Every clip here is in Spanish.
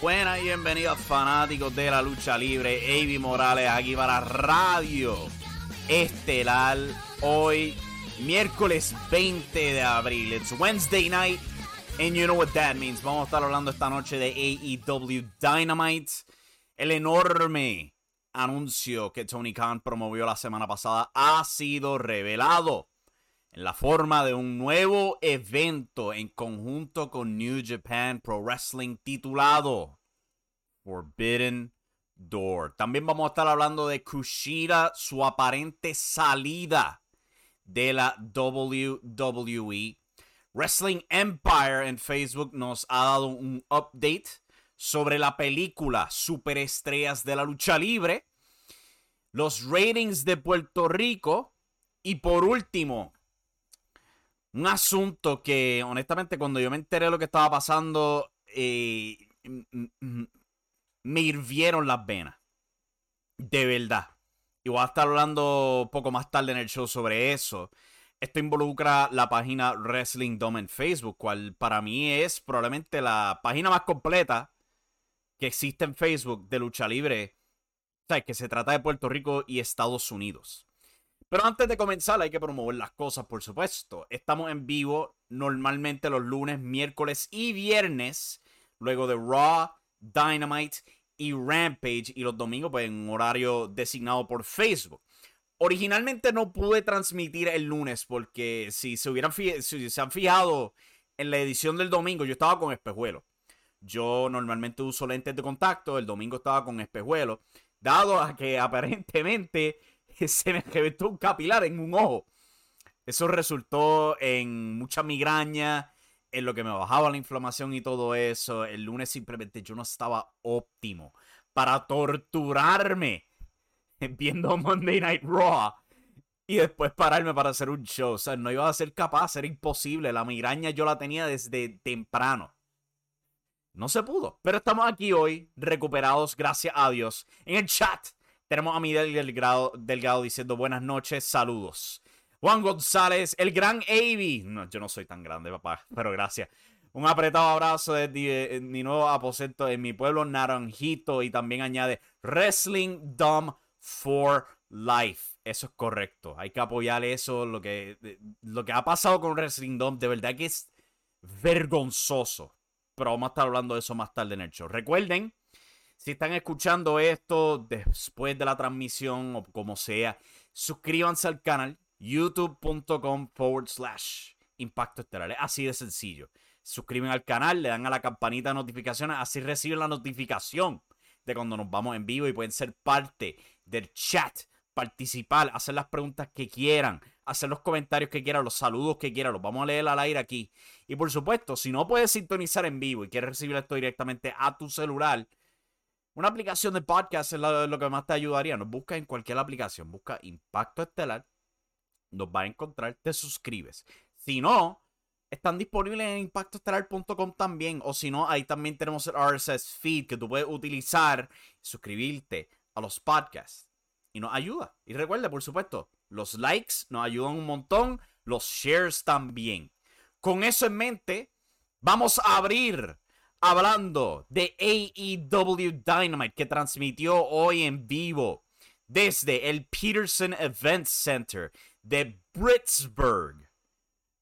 Buenas y bienvenidos fanáticos de la lucha libre. Avi Morales aquí para Radio Estelar. Hoy, miércoles 20 de abril. It's Wednesday night. And you know what that means. Vamos a estar hablando esta noche de AEW Dynamite. El enorme anuncio que Tony Khan promovió la semana pasada ha sido revelado en la forma de un nuevo evento en conjunto con New Japan Pro Wrestling titulado Forbidden Door. También vamos a estar hablando de Kushida, su aparente salida de la WWE. Wrestling Empire en Facebook nos ha dado un update sobre la película Superestrellas de la Lucha Libre, los ratings de Puerto Rico y por último, un asunto que honestamente cuando yo me enteré de lo que estaba pasando, eh, me hirvieron las venas. De verdad. Y voy a estar hablando poco más tarde en el show sobre eso. Esto involucra la página Wrestling Dome en Facebook, cual para mí es probablemente la página más completa que existe en Facebook de lucha libre. O sea, que se trata de Puerto Rico y Estados Unidos. Pero antes de comenzar hay que promover las cosas, por supuesto. Estamos en vivo normalmente los lunes, miércoles y viernes, luego de Raw, Dynamite y Rampage, y los domingos pues, en un horario designado por Facebook. Originalmente no pude transmitir el lunes porque si se, hubieran si se han fijado en la edición del domingo, yo estaba con espejuelo. Yo normalmente uso lentes de contacto, el domingo estaba con espejuelo, dado a que aparentemente se me reventó un capilar en un ojo. Eso resultó en mucha migraña, en lo que me bajaba la inflamación y todo eso. El lunes simplemente yo no estaba óptimo para torturarme viendo Monday Night Raw y después pararme para hacer un show. O sea, no iba a ser capaz, era imposible. La migraña yo la tenía desde temprano. No se pudo. Pero estamos aquí hoy, recuperados, gracias a Dios. En el chat tenemos a Miguel Delgado, Delgado diciendo buenas noches, saludos. Juan González, el gran Avi. No, yo no soy tan grande, papá, pero gracias. Un apretado abrazo desde mi nuevo aposento en mi pueblo Naranjito y también añade Wrestling Dumb for Life. Eso es correcto. Hay que apoyar eso. Lo que, lo que ha pasado con Wrestling Dumb, de verdad que es vergonzoso. Pero vamos a estar hablando de eso más tarde en el show. Recuerden si están escuchando esto después de la transmisión o como sea, suscríbanse al canal youtube.com forward slash impacto estelar. así de sencillo. Suscriben al canal, le dan a la campanita de notificaciones, así reciben la notificación de cuando nos vamos en vivo y pueden ser parte del chat, participar, hacer las preguntas que quieran, hacer los comentarios que quieran, los saludos que quieran, los vamos a leer al aire aquí. Y por supuesto, si no puedes sintonizar en vivo y quieres recibir esto directamente a tu celular, Una aplicación de podcast es lo, que más te ayudaría. Nos busca en cualquier aplicación. Busca Impacto Estelar. Nos va a encontrar. Te suscribes. Si no, están disponibles en impactoestelar.com también. O si no, ahí también tenemos el RSS feed que tú puedes utilizar. Suscribirte a los podcasts. Y nos ayuda. Y recuerda, por supuesto, los likes nos ayudan un montón. Los shares también. Con eso en mente, vamos a abrir hablando de AEW Dynamite que transmitió hoy en vivo desde el Peterson Event Center de Britsburg,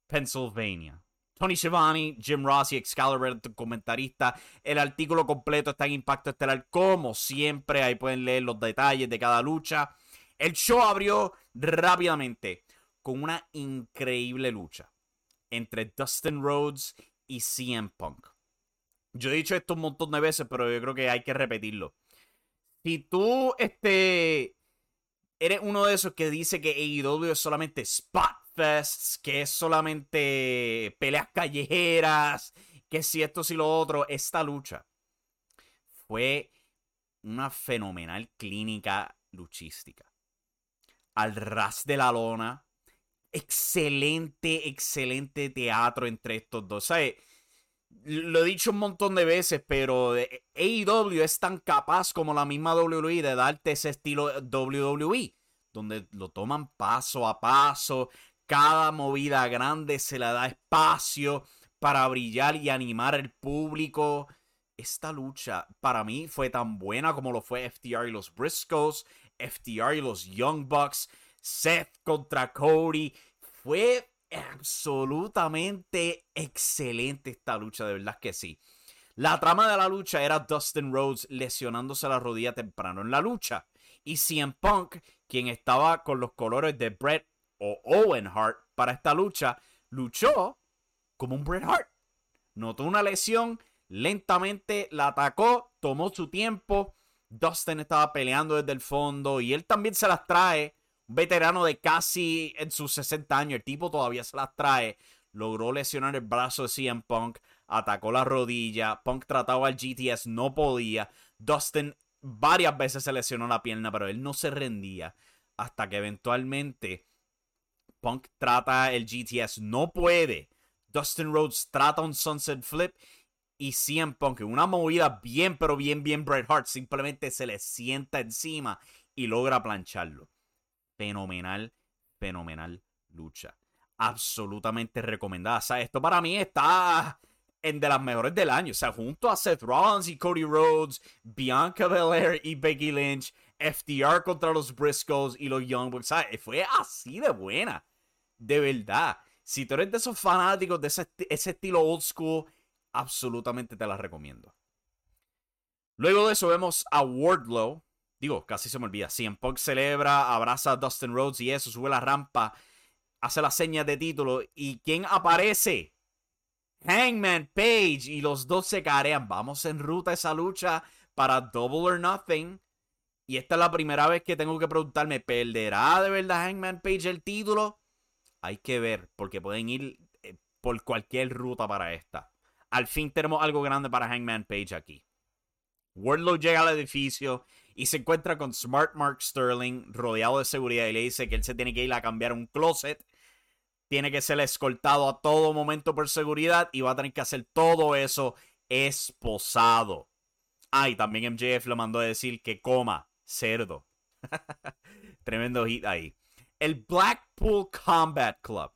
Pennsylvania. Tony Schiavone, Jim Ross y Excalibur, comentarista. El artículo completo está en Impacto Estelar, como siempre. Ahí pueden leer los detalles de cada lucha. El show abrió rápidamente con una increíble lucha entre Dustin Rhodes y CM Punk. Yo he dicho esto un montón de veces, pero yo creo que hay que repetirlo. Si tú este, eres uno de esos que dice que AEW es solamente spot fests, que es solamente peleas callejeras, que si esto, si lo otro, esta lucha fue una fenomenal clínica luchística. Al ras de la lona, excelente, excelente teatro entre estos dos. ¿Sabes? Lo he dicho un montón de veces, pero AEW es tan capaz como la misma WWE de darte ese estilo WWE, donde lo toman paso a paso, cada movida grande se le da espacio para brillar y animar al público. Esta lucha para mí fue tan buena como lo fue FTR y los Briscoes, FTR y los Young Bucks, Seth contra Cody. Fue absolutamente excelente esta lucha, de verdad que sí. La trama de la lucha era Dustin Rhodes lesionándose la rodilla temprano en la lucha. Y CM Punk, quien estaba con los colores de Bret o Owen Hart para esta lucha, luchó como un Bret Hart. Notó una lesión, lentamente la atacó, tomó su tiempo. Dustin estaba peleando desde el fondo y él también se las trae veterano de casi en sus 60 años, el tipo todavía se las trae. Logró lesionar el brazo de CM Punk, atacó la rodilla. Punk trataba al GTS, no podía. Dustin varias veces se lesionó la pierna, pero él no se rendía. Hasta que eventualmente Punk trata el GTS, no puede. Dustin Rhodes trata un Sunset Flip. Y CM Punk, una movida bien, pero bien, bien Bret Hart, simplemente se le sienta encima y logra plancharlo fenomenal, fenomenal lucha. Absolutamente recomendada. O sea, esto para mí está en de las mejores del año. O sea, junto a Seth Rollins y Cody Rhodes, Bianca Belair y Becky Lynch, FTR contra los Briscoes y los Young Bucks. Fue así de buena. De verdad. Si tú eres de esos fanáticos de ese, ese estilo old school, absolutamente te la recomiendo. Luego de eso vemos a Wardlow Digo, casi se me olvida. CM Punk celebra, abraza a Dustin Rhodes y eso, sube la rampa, hace las señas de título. ¿Y quién aparece? Hangman Page. Y los dos se carean. Vamos en ruta a esa lucha para Double or Nothing. Y esta es la primera vez que tengo que preguntarme, ¿perderá de verdad Hangman Page el título? Hay que ver, porque pueden ir eh, por cualquier ruta para esta. Al fin tenemos algo grande para Hangman Page aquí. Wardlow llega al edificio y se encuentra con Smart Mark Sterling rodeado de seguridad y le dice que él se tiene que ir a cambiar un closet. Tiene que ser escoltado a todo momento por seguridad y va a tener que hacer todo eso esposado. Ah, también MJF le mandó a decir que coma cerdo. Tremendo hit ahí. El Blackpool Combat Club,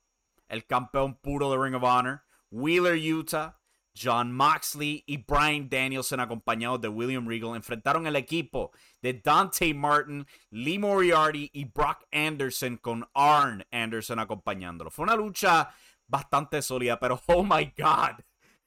el campeón puro de Ring of Honor, Wheeler, Utah, John Moxley y Brian Danielson, acompañados de William Regal, enfrentaron el equipo de Dante Martin, Lee Moriarty y Brock Anderson con Arn Anderson acompañándolo. Fue una lucha bastante sólida, pero oh my god.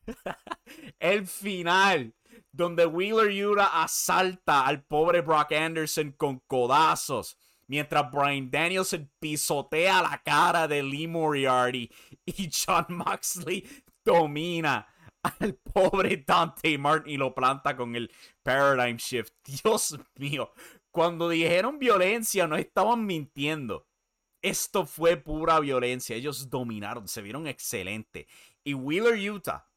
el final, donde Wheeler Yura asalta al pobre Brock Anderson con codazos. Mientras Brian Danielson pisotea la cara de Lee Moriarty y John Moxley domina al pobre Dante Martin y lo planta con el Paradigm Shift. Dios mío, cuando dijeron violencia no estaban mintiendo. Esto fue pura violencia. Ellos dominaron, se vieron excelente. Y Wheeler Utah,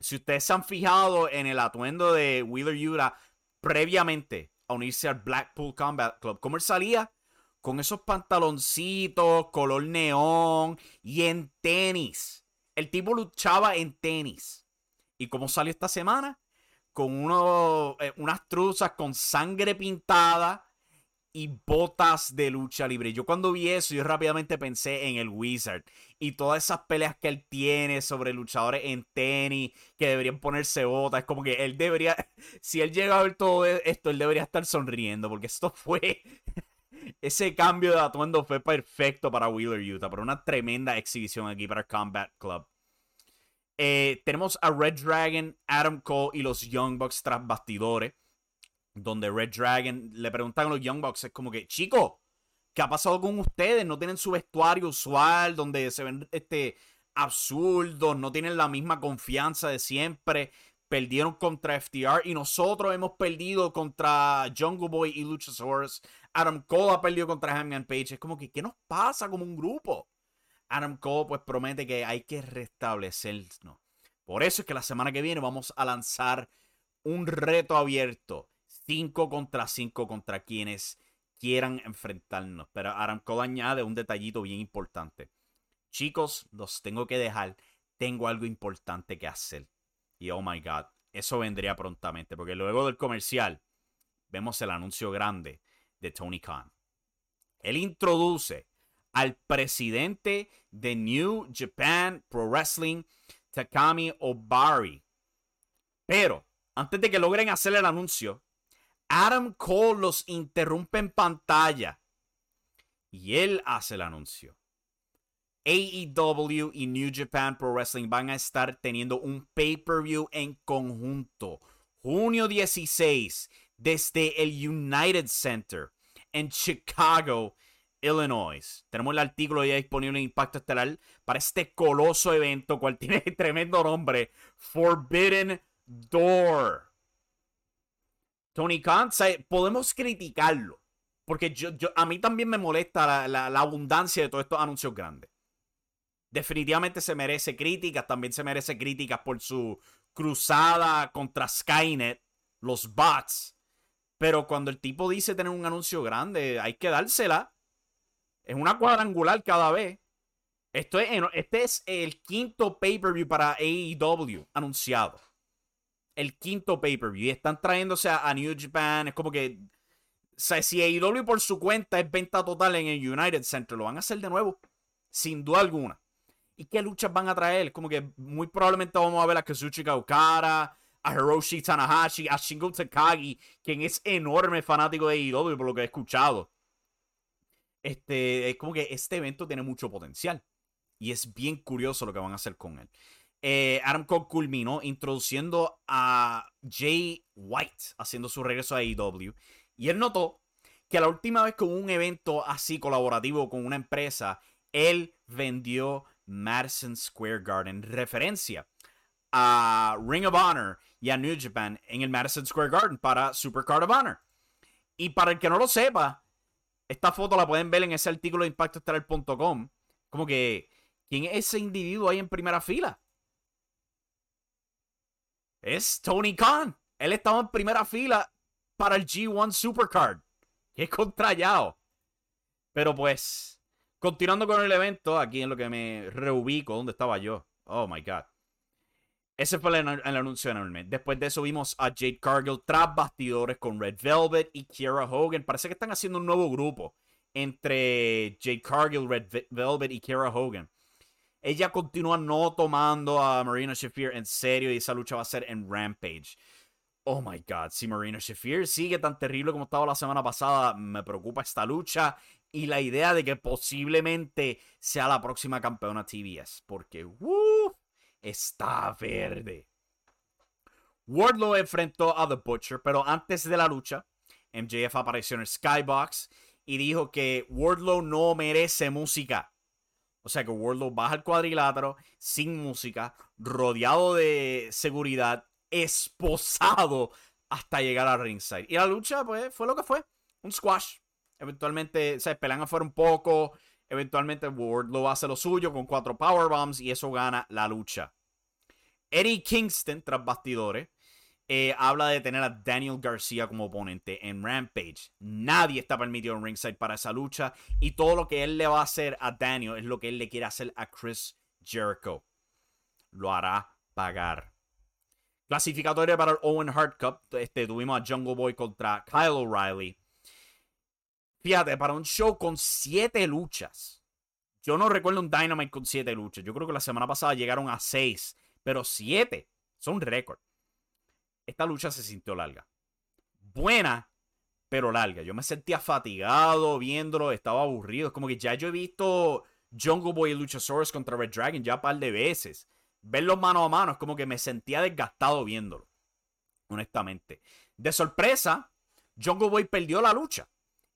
si ustedes se han fijado en el atuendo de Wheeler Utah, previamente a unirse al Blackpool Combat Club, ¿cómo él salía? Con esos pantaloncitos, color neón y en tenis. El tipo luchaba en tenis. ¿Y cómo salió esta semana? Con uno, eh, unas truzas con sangre pintada y botas de lucha libre. Yo cuando vi eso, yo rápidamente pensé en el Wizard y todas esas peleas que él tiene sobre luchadores en tenis que deberían ponerse botas. Es como que él debería, si él llega a ver todo esto, él debería estar sonriendo porque esto fue, ese cambio de atuendo fue perfecto para Wheeler Utah, para una tremenda exhibición aquí para Combat Club. Eh, tenemos a Red Dragon, Adam Cole y los Young Bucks tras bastidores donde Red Dragon le preguntan a los Young Bucks, es como que, chico, ¿qué ha pasado con ustedes? No tienen su vestuario usual, donde se ven este, absurdos, no tienen la misma confianza de siempre. Perdieron contra FTR y nosotros hemos perdido contra Jungle Boy y Luchasaurus. Adam Cole ha perdido contra Hangman Page. Es como que, ¿qué nos pasa como un grupo? Adam Cole pues promete que hay que restablecernos. Por eso es que la semana que viene vamos a lanzar un reto abierto 5 contra 5 contra quienes quieran enfrentarnos. Pero Aramco añade un detallito bien importante. Chicos, los tengo que dejar. Tengo algo importante que hacer. Y oh my god, eso vendría prontamente. Porque luego del comercial, vemos el anuncio grande de Tony Khan. Él introduce al presidente de New Japan Pro Wrestling, Takami Obari. Pero, antes de que logren hacer el anuncio, Adam Cole los interrumpe en pantalla y él hace el anuncio. AEW y New Japan Pro Wrestling van a estar teniendo un pay-per-view en conjunto. Junio 16 desde el United Center en Chicago, Illinois. Tenemos el artículo ya disponible en Impacto Estelar para este coloso evento, cual tiene tremendo nombre, Forbidden Door. Tony Khan, podemos criticarlo. Porque yo, yo, a mí también me molesta la, abundancia de todos estos anuncios grandes. Definitivamente se merece críticas, también se merece críticas por su cruzada contra Skynet, los bots. Pero cuando el tipo dice tener un anuncio grande, hay que dársela. Es una cuadrangular cada vez. Esto es, este es el quinto pay-per-view para AEW anunciado el quinto pay-per-view y están trayéndose a, New Japan. Es como que. Si AEW por su cuenta es venta total en el United Center, lo van a hacer de nuevo. Sin duda alguna. ¿Y qué luchas van a traer? Como que muy probablemente vamos a ver a Kazuchika Okada, a Hiroshi Tanahashi, a Shingo Takagi, quien es enorme fanático de AEW por lo que he escuchado. Este, es como que este evento tiene mucho potencial. Y es bien curioso lo que van a hacer con él eh, Adam Cole culminó introduciendo a Jay White haciendo su regreso a AEW. Y él notó que la última vez con un evento así colaborativo con una empresa, él vendió Madison Square Garden, referencia a Ring of Honor y a New Japan en el Madison Square Garden para Supercard of Honor. Y para el que no lo sepa, esta foto la pueden ver en ese artículo de impactoestelar.com. Como que, ¿quién es ese individuo ahí en primera fila? es Tony Khan. Él estaba en primera fila para el G1 Supercard. Qué contrallado. Pero pues, continuando con el evento, aquí en lo que me reubico, ¿dónde estaba yo? Oh my god. Ese fue el, anuncio enorme. Después de eso vimos a Jade Cargill tras bastidores con Red Velvet y Kiera Hogan. Parece que están haciendo un nuevo grupo entre Jade Cargill, Red Velvet y Kiera Hogan. Ella continúa no tomando a Marina Shafir en serio y esa lucha va a ser en Rampage. Oh my god, si Marina Shafir sigue tan terrible como estaba la semana pasada, me preocupa esta lucha y la idea de que posiblemente sea la próxima campeona TBS, porque ¡uh! Está verde. Wardlow enfrentó a The Butcher, pero antes de la lucha, MJF apareció en Skybox y dijo que Wardlow no merece música. O sea que Wardlow baja el cuadrilátero sin música, rodeado de seguridad, esposado hasta llegar a ringside. Y la lucha, pues, fue lo que fue. Un squash. Eventualmente se pelean afuera un poco. Eventualmente Wardlow hace lo suyo con cuatro powerbombs y eso gana la lucha. Eddie Kingston, tras bastidores, eh, habla de tener a Daniel García como oponente en Rampage. Nadie está permitido en ringside para esa lucha. Y todo lo que él le va a hacer a Daniel es lo que él le quiere hacer a Chris Jericho. Lo hará pagar. Clasificatoria para el Owen Hart Cup. Este, tuvimos a Jungle Boy contra Kyle O'Reilly. Fíjate, para un show con siete luchas. Yo no recuerdo un Dynamite con siete luchas. Yo creo que la semana pasada llegaron a seis. Pero siete son récord. Esta lucha se sintió larga. Buena, pero larga. Yo me sentía fatigado viéndolo. Estaba aburrido. Es como que ya yo he visto Jungle Boy y Luchasaurus contra Red Dragon ya un par de veces. Verlos mano a mano es como que me sentía desgastado viéndolo. Honestamente. De sorpresa, Jungle Boy perdió la lucha.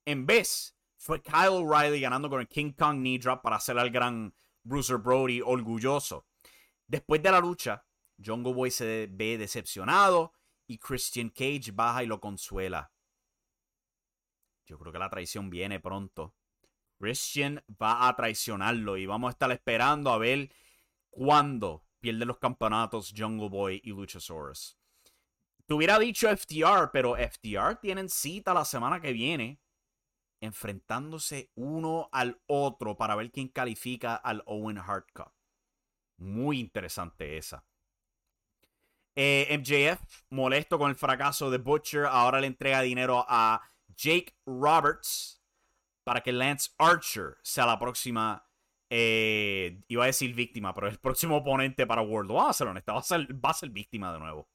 En vez, fue Kyle O'Reilly ganando con el King Kong Knee Drop para hacer al gran Bruiser Brody orgulloso. Después de la lucha, Jungle Boy se ve decepcionado y Christian Cage baja y lo consuela. Yo creo que la traición viene pronto. Christian va a traicionarlo y vamos a estar esperando a ver cuándo pierde los campeonatos Jungle Boy y Luchasaurus. Te hubiera dicho FTR, pero FTR tienen cita la semana que viene enfrentándose uno al otro para ver quién califica al Owen Hart Cup. Muy interesante esa. Eh, MJF, molesto con el fracaso de Butcher, ahora le entrega dinero a Jake Roberts para que Lance Archer sea la próxima. Eh, iba a decir víctima, pero el próximo oponente para World. Vamos a ser honesto, va a ser, va a ser víctima de nuevo.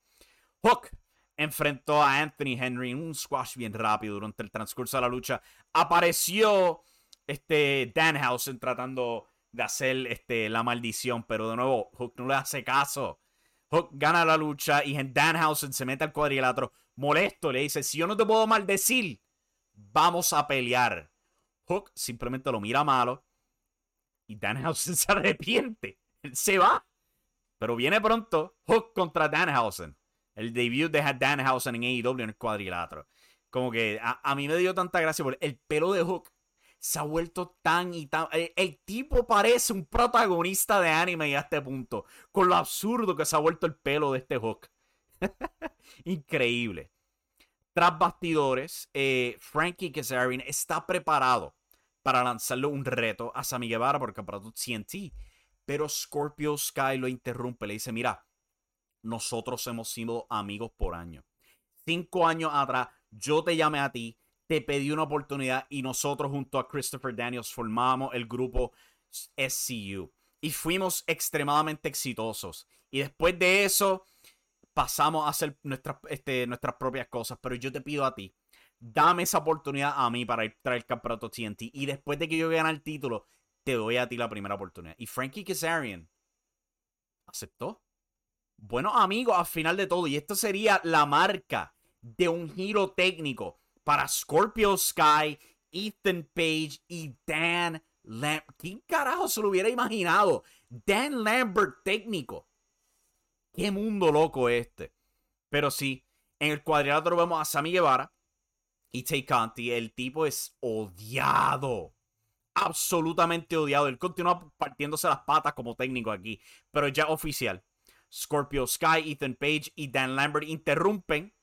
Hook enfrentó a Anthony Henry en un squash bien rápido durante el transcurso de la lucha. Apareció este Danhausen tratando de hacer este, la maldición, pero de nuevo Hook no le hace caso. Hook gana la lucha y Danhausen se mete al cuadrilátero molesto. Le dice, si yo no te puedo maldecir, vamos a pelear. Hook simplemente lo mira malo y Danhausen se arrepiente. Se va. Pero viene pronto Hook contra Danhausen. El debut de Danhausen en AEW en el cuadrilátero. Como que a, mí me dio tanta gracia porque el pelo de Hook se ha vuelto tan y tan... El, tipo parece un protagonista de anime a este punto. Con lo absurdo que se ha vuelto el pelo de este Hook. Increíble. Tras bastidores, eh, Frankie Kazarian está preparado para lanzarle un reto a Sammy Guevara por el TNT. Pero Scorpio Sky lo interrumpe. Le dice, mira, nosotros hemos sido amigos por años. Cinco años atrás, yo te llamé a ti, te pedí una oportunidad y nosotros junto a Christopher Daniels formamos el grupo SCU. Y fuimos extremadamente exitosos. Y después de eso, pasamos a hacer nuestras, este, nuestras propias cosas. Pero yo te pido a ti, dame esa oportunidad a mí para traer el campeonato TNT. Y después de que yo gane el título, te doy a ti la primera oportunidad. Y Frankie Kazarian aceptó buenos amigos al final de todo. Y esto sería la marca de un giro técnico para Scorpio Sky, Ethan Page y Dan Lambert. ¿Quién carajo se lo hubiera imaginado? Dan Lambert técnico. Qué mundo loco este. Pero sí, en el cuadrilátero vemos a Sammy Guevara y Tay Conti. El tipo es odiado. Absolutamente odiado. Él continúa partiéndose las patas como técnico aquí. Pero ya oficial. Scorpio Sky, Ethan Page y Dan Lambert interrumpen.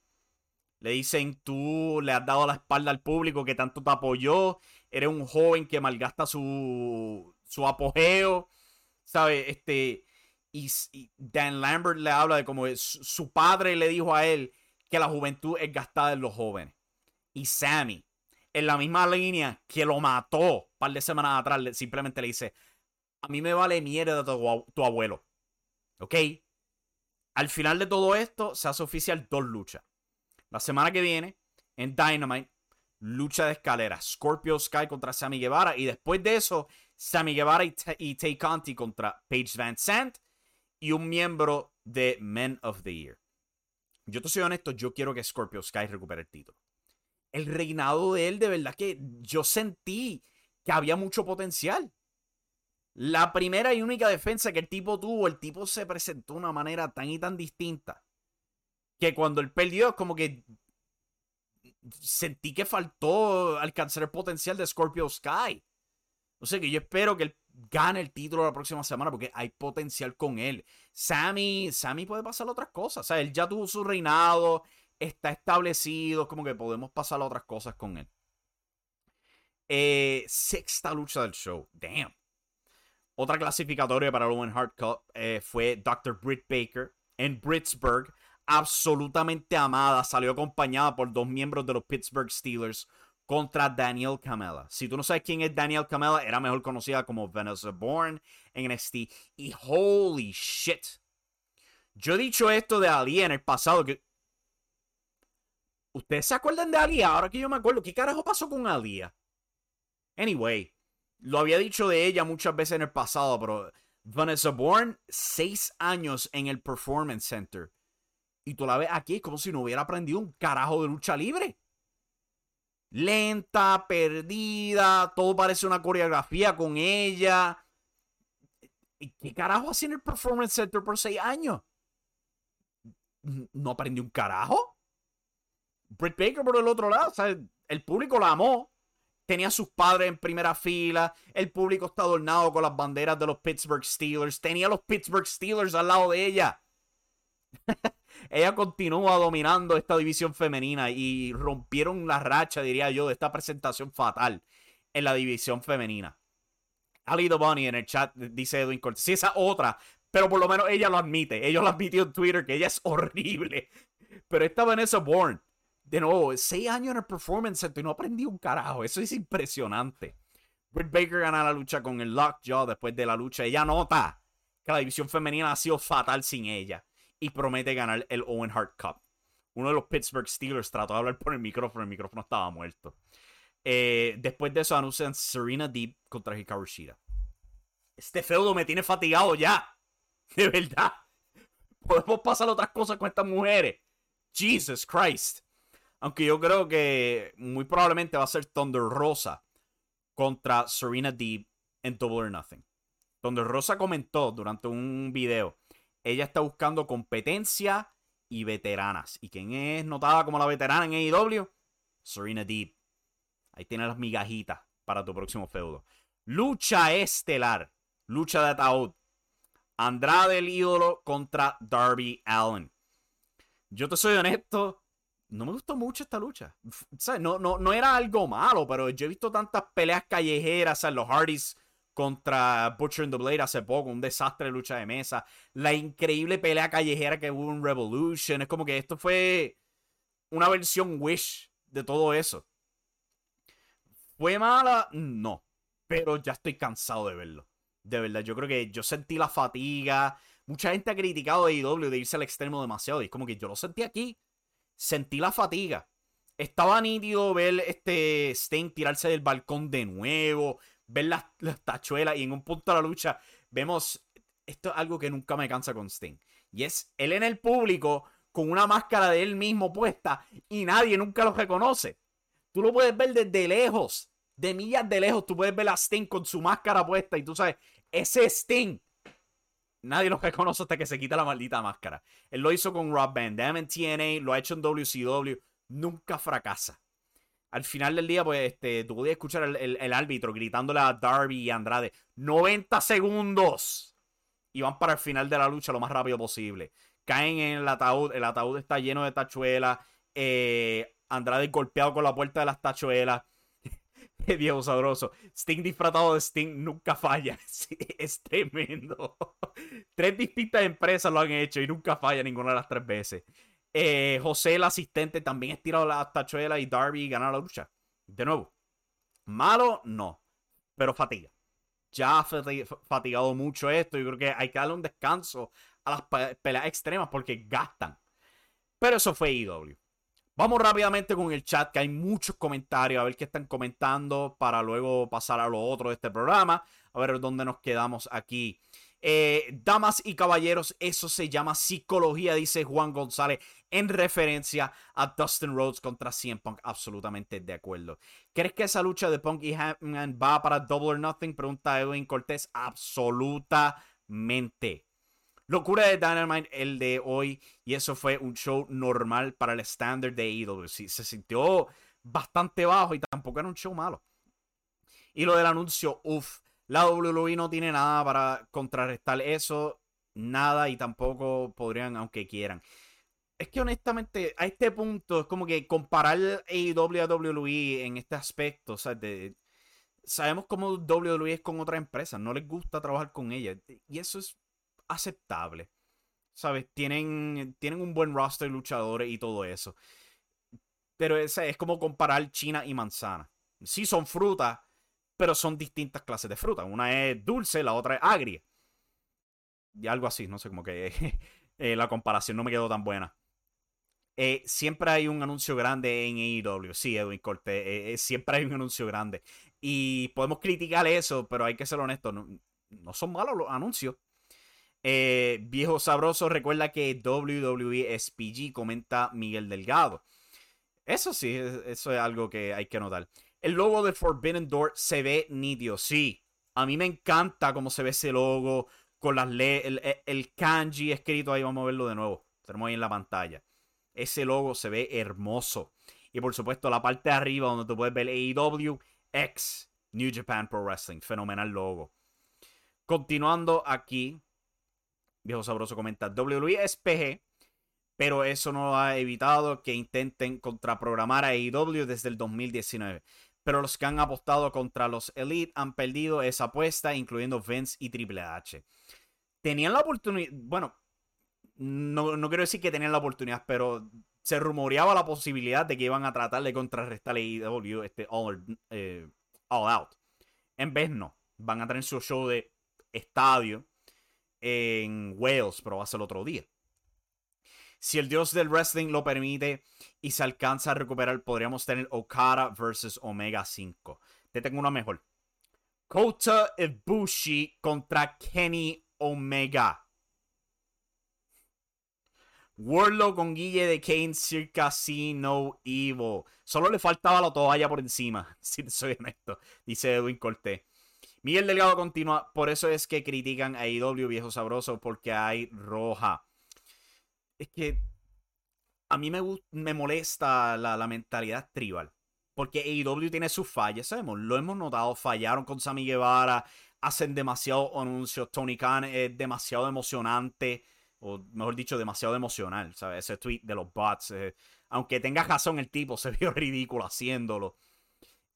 Le dicen, tú le has dado la espalda al público que tanto te apoyó. Eres un joven que malgasta su, su apogeo. ¿Sabes? Este, y, Dan Lambert le habla de cómo su padre le dijo a él que la juventud es gastada en los jóvenes. Y Sammy, en la misma línea que lo mató un par de semanas atrás, simplemente le dice, a mí me vale mierda tu, tu abuelo. ¿Ok? Al final de todo esto, se hace oficial dos luchas. La semana que viene, en Dynamite, lucha de escalera. Scorpio Sky contra Sammy Guevara. Y después de eso, Sammy Guevara y, Tay Conti contra Paige Van Sant y un miembro de Men of the Year. Yo te soy honesto, yo quiero que Scorpio Sky recupere el título. El reinado de él, de verdad que yo sentí que había mucho potencial. La primera y única defensa que el tipo tuvo, el tipo se presentó de una manera tan y tan distinta que cuando él perdió, como que sentí que faltó alcanzar el potencial de Scorpio Sky. No sé, que yo espero que él gane el título la próxima semana porque hay potencial con él. Sammy, Sammy puede pasar otras cosas. O sea, él ya tuvo su reinado, está establecido, como que podemos pasar otras cosas con él. Eh, sexta lucha del show. Damn. Otra clasificatoria para el Owen Cup eh, fue Dr. Britt Baker en Britsburg. Absolutamente amada. Salió acompañada por dos miembros de los Pittsburgh Steelers contra Daniel Camela. Si tú no sabes quién es Daniel Camela, era mejor conocida como Vanessa Bourne en NXT. Y holy shit. Yo he dicho esto de Ali en el pasado que. ¿Ustedes se acuerdan de Ali? Ahora que yo me acuerdo, ¿qué carajo pasó con Alia? Anyway, lo había dicho de ella muchas veces en el pasado, pero Vanessa Bourne, seis años en el Performance Center. Y tú la ves aquí como si no hubiera aprendido un carajo de lucha libre lenta, perdida, todo parece una coreografía con ella. ¿Y qué carajo hacía en el Performance Center por seis años? ¿No aprendió un carajo? Britt Baker por el otro lado, el público la amó. Tenía a sus padres en primera fila. El público está adornado con las banderas de los Pittsburgh Steelers. Tenía a los Pittsburgh Steelers al lado de ella. ella continúa dominando esta división femenina y rompieron la racha, diría yo, de esta presentación fatal en la división femenina. Ali Bunny en el chat dice Edwin Cortés, sí, esa otra, pero por lo menos ella lo admite. Ella lo admitió en Twitter que ella es horrible. Pero esta Vanessa Bourne, de nuevo, seis años en el Performance Center y no aprendí un carajo. Eso es impresionante. Britt Baker gana la lucha con el Lockjaw después de la lucha. Ella nota que la división femenina ha sido fatal sin ella y promete ganar el Owen Hart Cup. Uno de los Pittsburgh Steelers trató de hablar por el micrófono, el micrófono estaba muerto. Eh, después de eso anuncian Serena Deep contra Hikaru Shida. Este feudo me tiene fatigado ya. De verdad. Podemos pasar otras cosas con estas mujeres. Jesus Christ. Aunque yo creo que muy probablemente va a ser Thunder Rosa contra Serena Deep en Double or Nothing. Thunder Rosa comentó durante un video ella está buscando competencia y veteranas. ¿Y quién es notada como la veterana en AEW? Serena Deep. Ahí tiene las migajitas para tu próximo feudo. Lucha estelar. Lucha de ataúd. Andrade el ídolo contra Darby Allen. Yo te soy honesto, no me gustó mucho esta lucha. No, no, no era algo malo, pero yo he visto tantas peleas callejeras, en los Hardys contra Butcher and the Blade hace poco, un desastre de lucha de mesa, la increíble pelea callejera que hubo en Revolution, es como que esto fue una versión Wish de todo eso. ¿Fue mala? No, pero ya estoy cansado de verlo. De verdad, yo creo que yo sentí la fatiga. Mucha gente ha criticado a IW de irse al extremo demasiado. Y es como que yo lo sentí aquí. Sentí la fatiga. Estaba nítido ver este Sting tirarse del balcón de nuevo ver las, tachuelas y en un punto de la lucha vemos, esto es algo que nunca me cansa con Sting. Y es él en el público con una máscara de él mismo puesta y nadie nunca lo reconoce. Tú lo puedes ver desde lejos, de millas de lejos, tú puedes ver a Sting con su máscara puesta y tú sabes, ese Sting. Nadie lo reconoce hasta que se quita la maldita máscara. Él lo hizo con Rob Van Damme en TNA, lo ha hecho en WCW, nunca fracasa al final del día, pues, este, tú podías escuchar el, árbitro gritándole a Darby y Andrade, 90 segundos. Y van para el final de la lucha lo más rápido posible. Caen en el ataúd, el ataúd está lleno de tachuelas. Eh, Andrade golpeado con la puerta de las tachuelas. Viejo sabroso. Sting disfrazado de Sting nunca falla. es tremendo. Tres distintas empresas lo han hecho y nunca falla ninguna de las tres veces. Eh, José, el asistente, también es tirado la tachuela y Darby gana la lucha. De nuevo, malo no, pero fatiga. Ya ha fatigado mucho esto. Yo creo que hay que darle un descanso a las peleas extremas porque gastan. Pero eso fue IW. Vamos rápidamente con el chat, que hay muchos comentarios, a ver qué están comentando para luego pasar a lo otro de este programa, a ver dónde nos quedamos aquí. Eh, damas y caballeros, eso se llama psicología, dice Juan González, en referencia a Dustin Rhodes contra CM Punk. Absolutamente de acuerdo. ¿Crees que esa lucha de Punk y Hammond va para Double or Nothing? Pregunta Edwin Cortés. Absolutamente. Locura de Dynamite el de hoy. Y eso fue un show normal para el estándar de IW. se sintió bastante bajo y tampoco era un show malo. Y lo del anuncio, uff La WWE no tiene nada para contrarrestar eso, nada y tampoco podrían, aunque quieran. Es que honestamente, a este punto, es como que comparar AEW a WWE en este aspecto, o sabemos cómo WWE es con otra empresa, no les gusta trabajar con ella, y eso es aceptable. ¿Sabes? Tienen, tienen un buen roster de luchadores y todo eso. Pero es, es como comparar China y manzana. Sí son frutas, pero son distintas clases de fruta. Una es dulce, la otra es agria. Y algo así, no sé, como que eh, la comparación no me quedó tan buena. Eh, siempre hay un anuncio grande en AEW. Sí, Edwin Cortés. Eh, siempre hay un anuncio grande. Y podemos criticar eso, pero hay que ser honestos. no son malos los anuncios. Viejo sabroso, recuerda que WWE SPG comenta Miguel Delgado. Eso sí, eso es algo que hay que notar. El logo de Forbidden Door se ve nítido, sí. A mí me encanta cómo se ve ese logo con las el, el, kanji escrito ahí. Vamos a verlo de nuevo. Tenemos ahí en la pantalla. Ese logo se ve hermoso. Y por supuesto, la parte de arriba donde tú puedes ver AEW X New Japan Pro Wrestling. Fenomenal logo. Continuando aquí, Viejo Sabroso comenta, WWE es PG, pero eso no ha evitado que intenten contraprogramar a AEW desde el 2019. Pero los que han apostado contra los Elite han perdido esa apuesta, incluyendo Vince y Triple H. Tenían la oportunidad, bueno, no, no quiero decir que tenían la oportunidad, pero se rumoreaba la posibilidad de que iban a tratar de contrarrestar a AEW este all, eh, all Out. En vez no, van a tener su show de estadio en Wales, pero va a ser otro día. Si el dios del wrestling lo permite y se alcanza a recuperar, podríamos tener Okada versus Omega 5. Te tengo una mejor. Kota Ibushi contra Kenny Omega. Warlock con Guille de Kane circa No Evil. Solo le faltaba la toalla por encima, si soy honesto, dice Edwin Cortés. Miguel Delgado continúa, por eso es que critican a IW viejo sabroso, porque hay roja. Es que a mí me, me molesta la, mentalidad tribal. Porque AEW tiene sus fallas, sabemos, lo hemos notado, fallaron con Sammy Guevara, hacen demasiado anuncios, Tony Khan es demasiado emocionante, o mejor dicho, demasiado emocional, ¿sabes? Ese tweet de los bots, eh, aunque tenga razón el tipo, se vio ridículo haciéndolo.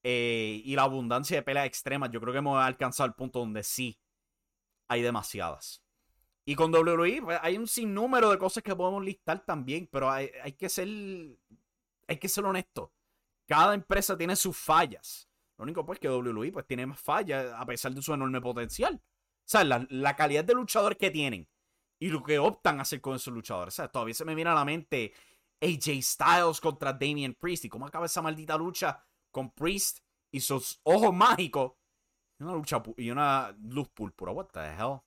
Eh, y la abundancia de peleas extremas, yo creo que hemos alcanzado el punto donde sí hay demasiadas. Y con WWE pues, hay un sinnúmero de cosas que podemos listar también, pero hay, que ser hay que ser honesto. Cada empresa tiene sus fallas. Lo único pues que WWE pues tiene más fallas a pesar de su enorme potencial. O sea, la, calidad de luchador que tienen y lo que optan a hacer con esos luchadores. O sea, todavía se me viene a la mente AJ Styles contra Damian Priest y cómo acaba esa maldita lucha con Priest y sus ojos mágicos. Y una lucha y una luz púrpura. What the hell?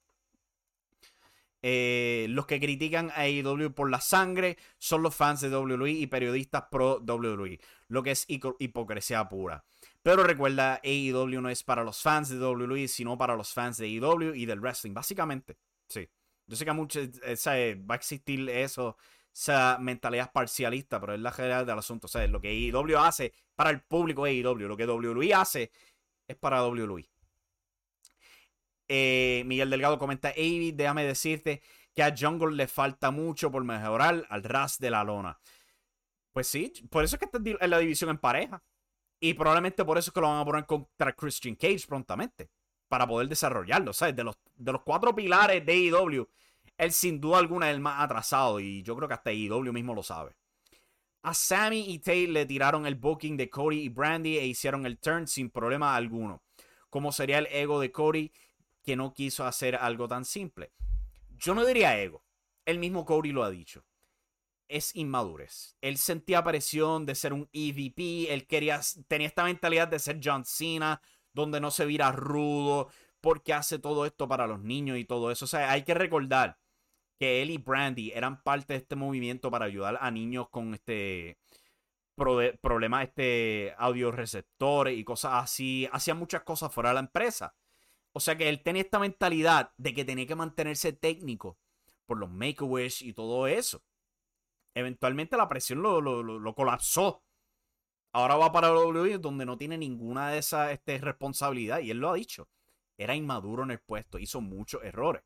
Eh, los que critican a AEW por la sangre son los fans de WWE y periodistas pro WWE, lo que es hipocresía pura. Pero recuerda, AEW no es para los fans de WWE, sino para los fans de AEW y del wrestling, básicamente. Sí. Yo sé que mucho, va a existir eso esa mentalidad parcialista, pero es la general del asunto. O sea, lo que IW hace para el público es IW, lo que WWE hace es para WWE. Eh, Miguel Delgado comenta, Avi, déjame decirte que a Jungle le falta mucho por mejorar al ras de la lona. Pues sí, por eso es que está en la división en pareja. Y probablemente por eso es que lo van a poner contra Christian Cage prontamente. Para poder desarrollarlo. ¿Sabes? De los, de los cuatro pilares de AEW él sin duda alguna es el más atrasado y yo creo que hasta IW mismo lo sabe. A Sammy y Tay le tiraron el booking de Cody y Brandy e hicieron el turn sin problema alguno. Como sería el ego de Cody que no quiso hacer algo tan simple? Yo no diría ego. El mismo Cody lo ha dicho. Es inmadurez. Él sentía presión de ser un EVP. Él quería, tenía esta mentalidad de ser John Cena, donde no se vira rudo, porque hace todo esto para los niños y todo eso. O sea, hay que recordar que él y Brandy eran parte de este movimiento para ayudar a niños con este problemas este receptores y cosas así. Hacían muchas cosas fuera de la empresa. O sea que él tenía esta mentalidad de que tenía que mantenerse técnico por los Make-A-Wish y todo eso. Eventualmente la presión lo, colapsó. Ahora va para WWE donde no tiene ninguna de esas este, responsabilidades. Y él lo ha dicho. Era inmaduro en el puesto, hizo muchos errores.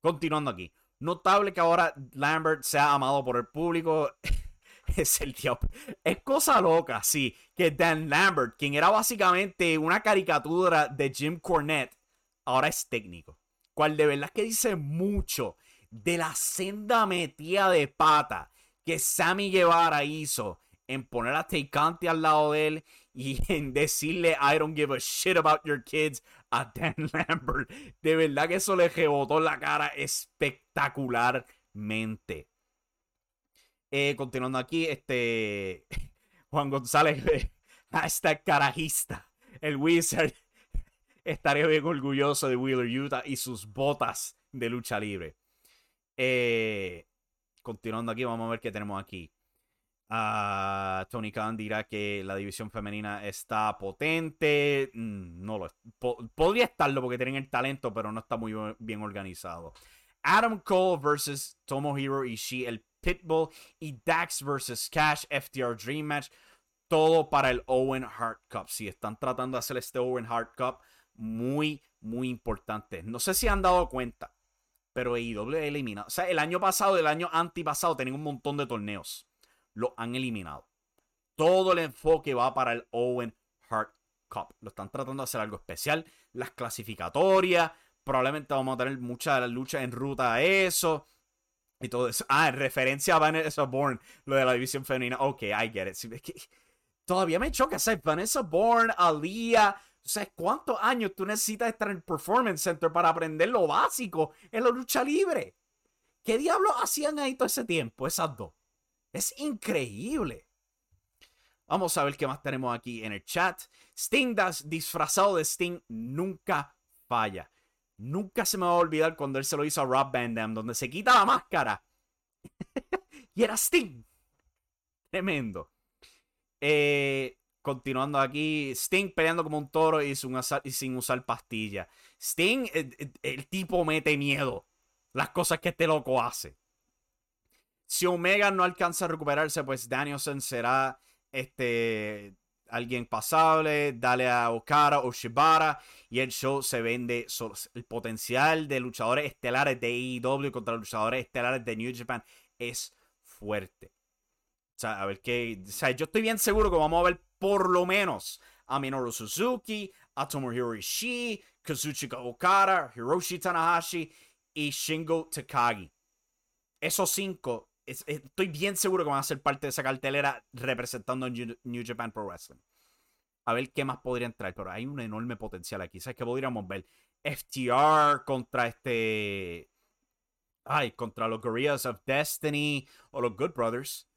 Continuando aquí. Notable que ahora Lambert sea amado por el público. es el tío. Es cosa loca, sí. Que Dan Lambert, quien era básicamente una caricatura de Jim Cornette, ahora es técnico. Cual de verdad que dice mucho de la senda metida de pata que Sammy Guevara hizo en poner a Tay Conti al lado de él y en decirle I don't give a shit about your kids a Dan Lambert. De verdad que eso le rebotó la cara espectacularmente. Eh, continuando aquí, este Juan González, esta carajista, el Wizard, estaría bien orgulloso de Wheeler Utah y sus botas de lucha libre. Eh, continuando aquí, vamos a ver qué tenemos aquí. Uh, Tony Khan dirá que la división femenina está potente. Mm, no lo podría estarlo porque tienen el talento, pero no está muy bien organizado. Adam Cole versus Tomohiro Ishii, el Pitbull. Y Dax versus Cash, FTR Dream Match. Todo para el Owen Hart Cup. Si están tratando de hacer este Owen Hart Cup, muy, muy importante. No sé si han dado cuenta, pero AEW eliminado. O sea, el año pasado, el año antipasado, tenían un montón de torneos lo han eliminado. Todo el enfoque va para el Owen Hart Cup. Lo están tratando de hacer algo especial. Las clasificatorias. Probablemente vamos a tener mucha lucha en ruta a eso. Y todo eso. Ah, en referencia a Vanessa Bourne. Lo de la división femenina. Ok, I get it. todavía me choca. ¿sabes? Vanessa Bourne, Aliyah. ¿Sabes cuántos años tú necesitas estar en el Performance Center para aprender lo básico en la lucha libre? ¿Qué diablos hacían ahí todo ese tiempo, esas dos? Es increíble. Vamos a ver qué más tenemos aquí en el chat. Sting disfrazado de Sting nunca falla. Nunca se me va a olvidar cuando él se lo hizo a Rob Van Dam, donde se quita la máscara. y era Sting. Tremendo. Eh, continuando aquí, Sting peleando como un toro y sin usar, usar pastilla. Sting, el tipo mete miedo. Las cosas que este loco hace. Si Omega no alcanza a recuperarse, pues Danielson será este alguien pasable, dale a Okara o Shibara y el show se vende solo. El potencial de luchadores estelares de AEW contra luchadores estelares de New Japan es fuerte. O sea, a ver qué. O sea, yo estoy bien seguro que vamos a ver por lo menos a Minoru Suzuki, a Tomohiro Ishii, Kazuchika Okada, Hiroshi Tanahashi y Shingo Takagi. Esos cinco estoy bien seguro que van a ser parte de esa cartelera representando New Japan Pro Wrestling. A ver qué más podría entrar, pero hay un enorme potencial aquí. ¿Sabes qué podríamos ver? FTR contra este. Ay, contra los Guerrillas of Destiny o los Good Brothers.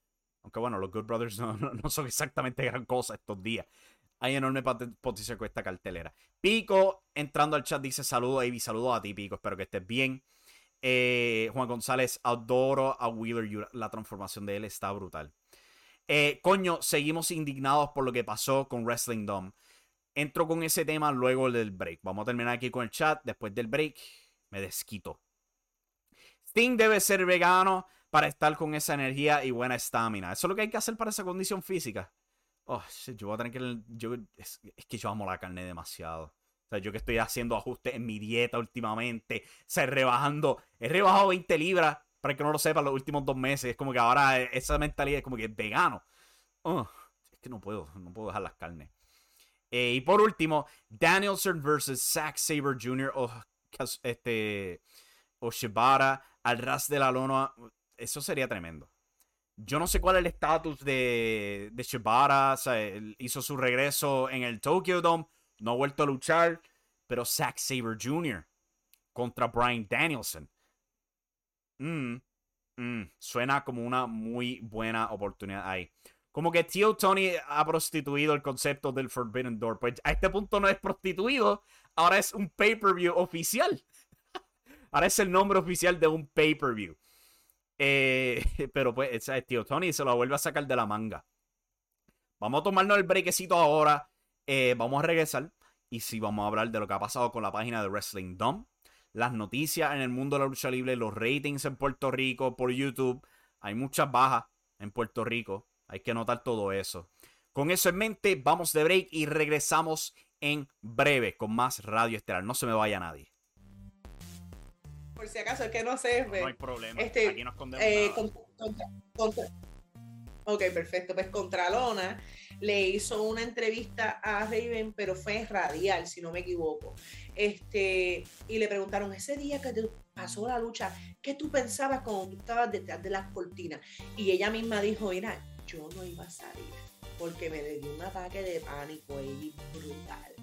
Aunque bueno, los Good Brothers no, no, son exactamente gran cosa estos días. Hay enorme potencial con esta cartelera. Pico entrando al chat dice saludos, Avi. Saludos a ti, Pico. Espero que estés bien. Eh, Juan González, adoro a Wheeler. La transformación de él está brutal. Eh, coño, seguimos indignados por lo que pasó con Wrestling Dome. Entro con ese tema luego del break. Vamos a terminar aquí con el chat. Después del break, me desquito. Sting debe ser vegano para estar con esa energía y buena estamina. Eso es lo que hay que hacer para esa condición física. Oh, yo voy a tener que. Yo, es que yo amo la carne demasiado. O sea, yo que estoy haciendo ajustes en mi dieta últimamente, o rebajando, he rebajado 20 libras, para que no lo sepa, los últimos dos meses. Es como que ahora esa mentalidad es como que es vegano. es que no puedo, no puedo dejar las carnes. Eh, y por último, Danielson versus Zack Saber Jr. o, este, Shibara al ras de la lona. Eso sería tremendo. Yo no sé cuál es el estatus de, de Shibara. O sea, hizo su regreso en el Tokyo Dome no ha vuelto a luchar, pero Zack Saber Jr. contra Brian Danielson. Mm, mm, suena como una muy buena oportunidad ahí. Como que Tío Tony ha prostituido el concepto del Forbidden Door. Pues a este punto no es prostituido, ahora es un pay-per-view oficial. ahora es el nombre oficial de un pay-per-view. Eh, pero pues, Tío Tony se lo vuelve a sacar de la manga. Vamos a tomarnos el brequecito ahora. Eh, vamos a regresar y sí vamos a hablar de lo que ha pasado con la página de Wrestling Dome, las noticias en el mundo de la lucha libre, los ratings en Puerto Rico por YouTube. Hay muchas bajas en Puerto Rico, hay que notar todo eso. Con eso en mente, vamos de break y regresamos en breve con más Radio Estelar. No se me vaya nadie. Por si acaso, es que no sé. No hay problema. Este, Aquí nos escondemos. eh, nada. contra- contra- ok, perfecto. Pues Contralona le hizo una entrevista a Raven, pero fue radial, si no me equivoco. Este, y le preguntaron, ese día que te pasó la lucha, ¿qué tú pensabas cuando tú estabas detrás de las cortinas? Y ella misma dijo, mira, yo no iba a salir, porque me dio un ataque de pánico brutal.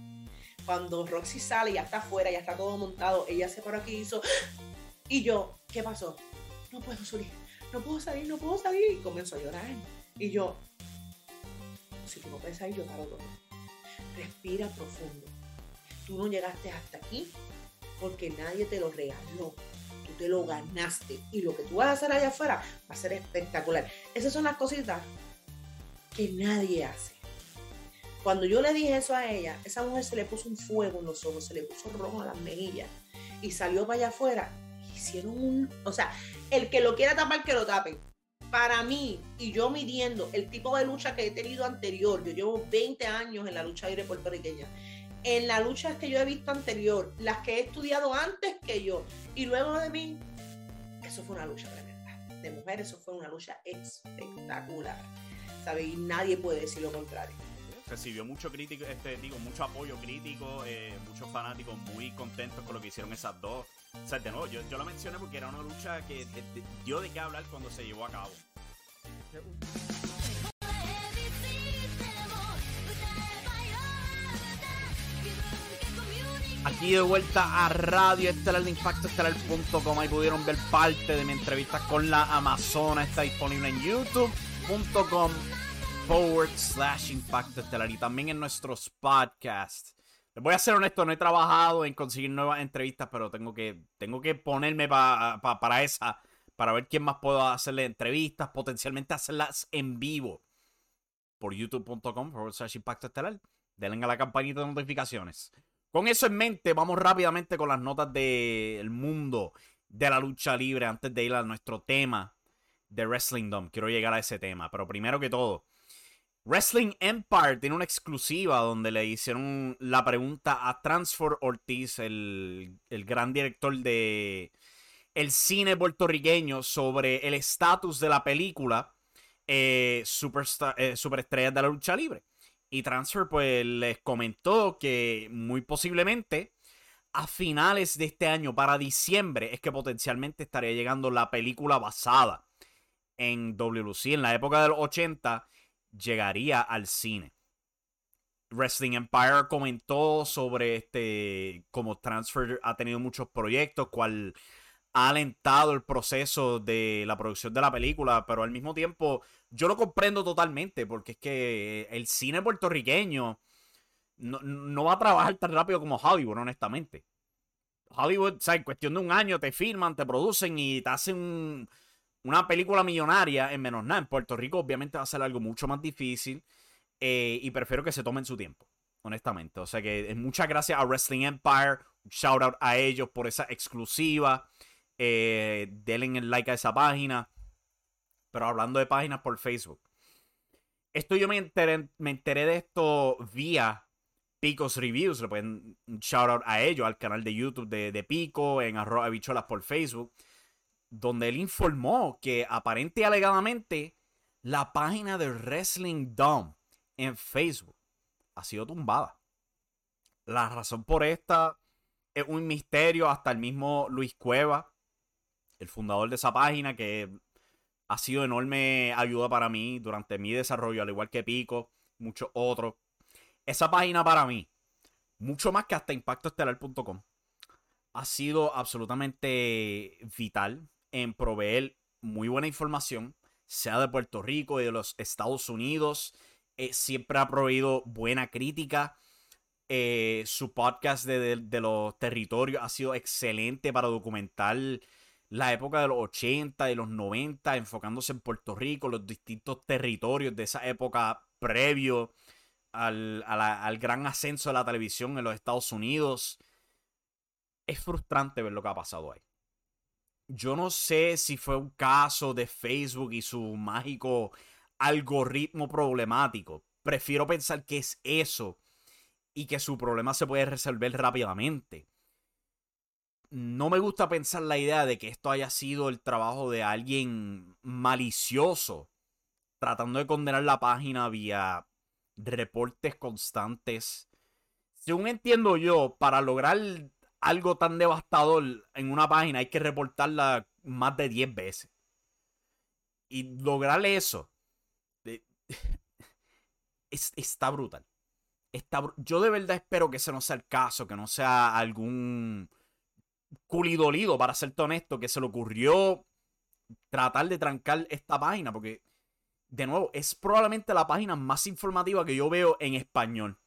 Cuando Roxy sale, ya está afuera, ya está todo montado, ella se paró aquí y hizo, y yo, ¿qué pasó? No puedo salir, no puedo salir, no puedo salir. Y comenzó a llorar. Y yo, si tú no puedes salir, yo paro todo. Respira profundo. Tú no llegaste hasta aquí porque nadie te lo regaló. Tú te lo ganaste. Y lo que tú vas a hacer allá afuera va a ser espectacular. Esas son las cositas que nadie hace. Cuando yo le dije eso a ella, esa mujer se le puso un fuego en los ojos, se le puso rojo a las mejillas y salió para allá afuera. Hicieron un. O sea, el que lo quiera tapar, que lo tapen. Para mí, y yo midiendo el tipo de lucha que he tenido anterior, yo llevo 20 años en la lucha libre puertorriqueña. En las luchas que yo he visto anterior, las que he estudiado antes que yo, y luego de mí, eso fue una lucha tremenda. De mujer, eso fue una lucha espectacular. ¿Sabes? Y nadie puede decir lo contrario. Recibió mucho crítico, este, digo, mucho apoyo crítico, eh, muchos fanáticos muy contentos con lo que hicieron esas dos. O sea, de nuevo, yo, yo la mencioné porque era una lucha que de- de- dio qué hablar cuando se llevó a cabo. Aquí de vuelta a Radio Estelar de Impacto Estelar.com. Ahí pudieron ver parte de mi entrevista con la Amazona. Está disponible en youtube.com forward slash Impacto Estelar y también en nuestros podcasts. Voy a ser honesto, no he trabajado en conseguir nuevas entrevistas, pero tengo que, tengo que ponerme pa- pa- para esa, para ver quién más puedo hacerle entrevistas, potencialmente hacerlas en vivo por youtube.com forward slash Impacto Estelar. Denle a la campanita de notificaciones. Con eso en mente, vamos rápidamente con las notas del mundo de la lucha libre antes de ir a nuestro tema de Wrestling Dome. Quiero llegar a ese tema, pero primero que todo, Wrestling Empire tiene una exclusiva donde le hicieron la pregunta a Transfer Ortiz, el, el gran director de el cine puertorriqueño, sobre el estatus de la película eh, eh, Superestrellas de la Lucha Libre. Y Transfer pues les comentó que muy posiblemente a finales de este año, para diciembre, es que potencialmente estaría llegando la película basada en WLC en la época de los 80 llegaría al cine. Wrestling Empire comentó sobre este como Transfer ha tenido muchos proyectos, cual ha alentado el proceso de la producción de la película, pero al mismo tiempo yo lo comprendo totalmente, porque es que el cine puertorriqueño no, no va a trabajar tan rápido como Hollywood, honestamente. Hollywood, o sea, en cuestión de un año te filman, te producen y te hacen un- una película millonaria en menos nada. En Puerto Rico, obviamente, va a ser algo mucho más difícil. eh, y prefiero que se tomen su tiempo, honestamente. O sea que eh, muchas gracias a Wrestling Empire. Shout out a ellos por esa exclusiva. Eh, denle el like a esa página. Pero hablando de páginas por Facebook. Esto yo me enteré, me enteré de esto vía Picos Reviews. Le pueden shout out a ellos, al canal de YouTube de, de Pico, en arroba bicholas por Facebook. Donde él informó que aparente y alegadamente la página de Wrestling Dome en Facebook ha sido tumbada. La razón por esta es un misterio hasta el mismo Luis Cueva, el fundador de esa página, que ha sido enorme ayuda para mí durante mi desarrollo, al igual que Pico, muchos otros. Esa página para mí, mucho más que hasta impactoestelar.com, ha sido absolutamente vital en proveer muy buena información, sea de Puerto Rico y de los Estados Unidos. Eh, siempre ha proveído buena crítica. Eh, su podcast de, de- de los territorios ha sido excelente para documentar la época de los 80 y los 90, enfocándose en Puerto Rico, los distintos territorios de esa época previo al, al gran ascenso de la televisión en los Estados Unidos. Es frustrante ver lo que ha pasado ahí. Yo no sé si fue un caso de Facebook y su mágico algoritmo problemático. Prefiero pensar que es eso y que su problema se puede resolver rápidamente. No me gusta pensar la idea de que esto haya sido el trabajo de alguien malicioso tratando de condenar la página vía reportes constantes. Según entiendo yo, para lograr algo tan devastador en una página hay que reportarla más de 10 veces. Y lograr eso está brutal. yo de verdad espero que ese no sea el caso, que no sea algún culidolido, para ser honesto, que se le ocurrió tratar de trancar esta página, porque, de nuevo, es probablemente la página más informativa que yo veo en español.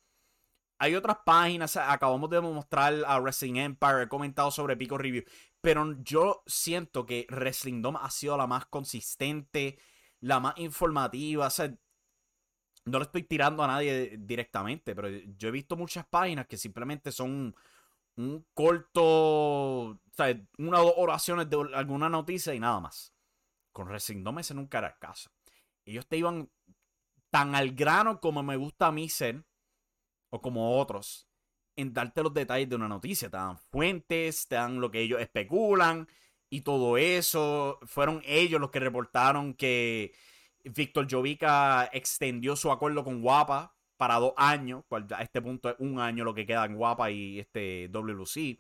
Hay otras páginas, acabamos de mostrar a Wrestling Empire, he comentado sobre Pico Review, pero yo siento que Wrestling Dome ha sido la más consistente, la más informativa, no le estoy tirando a nadie directamente, pero yo he visto muchas páginas que simplemente son un corto, o una o dos oraciones de alguna noticia y nada más. Con Wrestling Dome ese nunca era el caso. Ellos te iban tan al grano como me gusta a mí ser o como otros, en darte los detalles de una noticia. Te dan fuentes, te dan lo que ellos especulan y todo eso. Fueron ellos los que reportaron que Víctor Jovica extendió su acuerdo con Guapa para dos años, cual a este punto es un año lo que queda en Guapa y este WLC.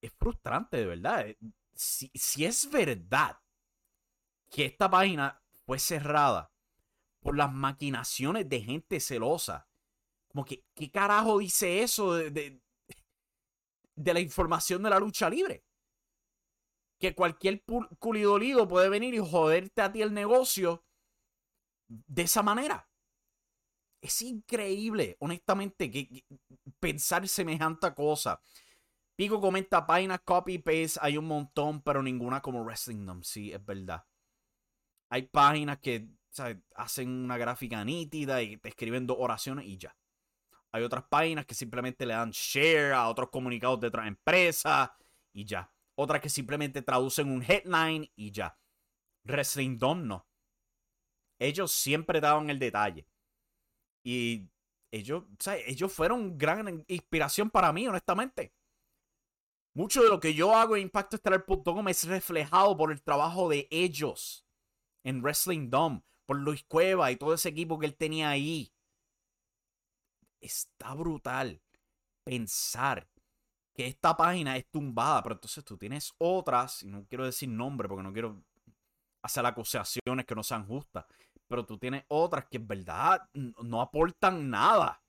Es frustrante, de verdad. Si, si es verdad que esta página fue cerrada por las maquinaciones de gente celosa como que, ¿qué carajo dice eso de, de, la información de la lucha libre? Que cualquier culidolido puede venir y joderte a ti el negocio de esa manera. Es increíble, honestamente, que, pensar semejante cosa. Pico comenta páginas copy-paste, hay un montón, pero ninguna como Wrestling Dom. Sí, es verdad. Hay páginas que hacen una gráfica nítida y te escriben dos oraciones y ya. Hay otras páginas que simplemente le dan share a otros comunicados de otras empresas y ya. Otras que simplemente traducen un headline y ya. Wrestling Dome no. Ellos siempre daban el detalle. Y ellos, ellos fueron gran inspiración para mí, honestamente. Mucho de lo que yo hago en ImpactoStelar.com es reflejado por el trabajo de ellos en Wrestling Dome, por Luis Cueva y todo ese equipo que él tenía ahí está brutal pensar que esta página es tumbada, pero entonces tú tienes otras, y no quiero decir nombre porque no quiero hacer acusaciones que no sean justas, pero tú tienes otras que en verdad no aportan nada.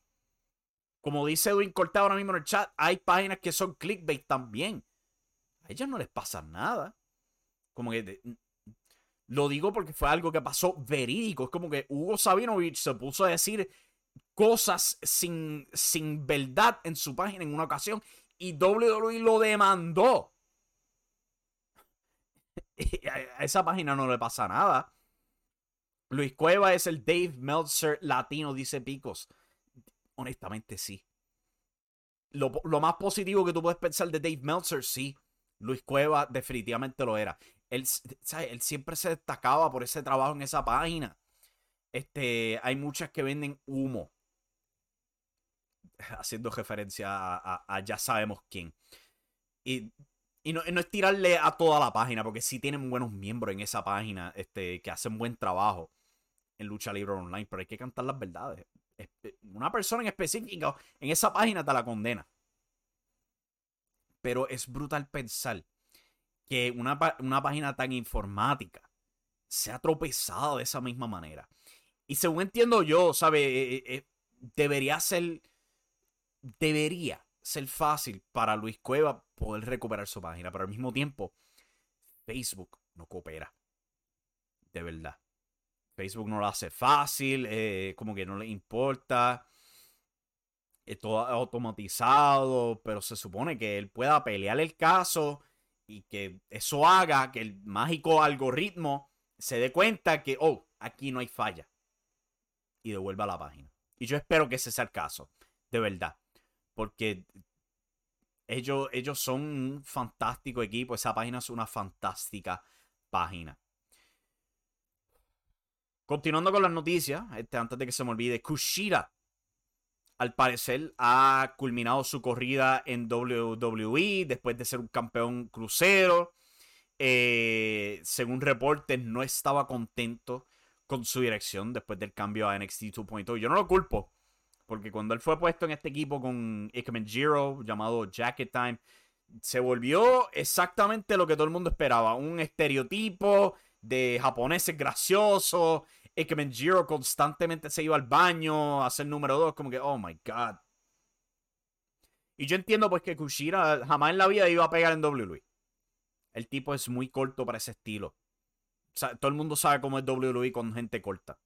Como dice Edwin Cortado ahora mismo en el chat, hay páginas que son clickbait también. A ellas no les pasa nada. Como que lo digo porque fue algo que pasó verídico. Es como que Hugo Sabinovich se puso a decir cosas sin, sin verdad en su página en una ocasión y WWE lo demandó. a esa página no le pasa nada. Luis Cueva es el Dave Meltzer latino, dice Picos. Honestamente, sí. Lo, más positivo que tú puedes pensar de Dave Meltzer, sí. Luis Cueva definitivamente lo era. Él, él siempre se destacaba por ese trabajo en esa página. Este, hay muchas que venden humo. Haciendo referencia a, ya sabemos quién. Y, no, es tirarle a toda la página, porque sí tienen buenos miembros en esa página este, que hacen buen trabajo en Lucha Libre Online, pero hay que cantar las verdades. Una persona en específico en esa página te la condena. Pero es brutal pensar que una, una página tan informática se ha tropezado de esa misma manera. Y según entiendo yo, ¿sabe? Eh, eh, eh, debería ser. Debería ser fácil para Luis Cueva poder recuperar su página. Pero al mismo tiempo, Facebook no coopera. De verdad. Facebook no lo hace fácil. como que no le importa. Es todo automatizado. Pero se supone que él pueda pelear el caso. Y que eso haga que el mágico algoritmo se dé cuenta que, oh, aquí no hay falla y devuelva la página. Y yo espero que ese sea el caso, de verdad. Porque ellos, ellos son un fantástico equipo. Esa página es una fantástica página. Continuando con las noticias, este, antes de que se me olvide, Kushida al parecer ha culminado su corrida en WWE después de ser un campeón crucero. Eh, según reportes, no estaba contento con su dirección después del cambio a NXT 2.0. Yo no lo culpo, porque cuando él fue puesto en este equipo con Ikemen Jiro, llamado Jacket Time, se volvió exactamente lo que todo el mundo esperaba. Un estereotipo de japoneses graciosos. Ikemen Jiro constantemente se iba al baño a hacer número 2. Como que, oh my god. Y yo entiendo pues que Kushira jamás en la vida iba a pegar en WWE. El tipo es muy corto para ese estilo. Todo el mundo sabe cómo es WWE con gente corta.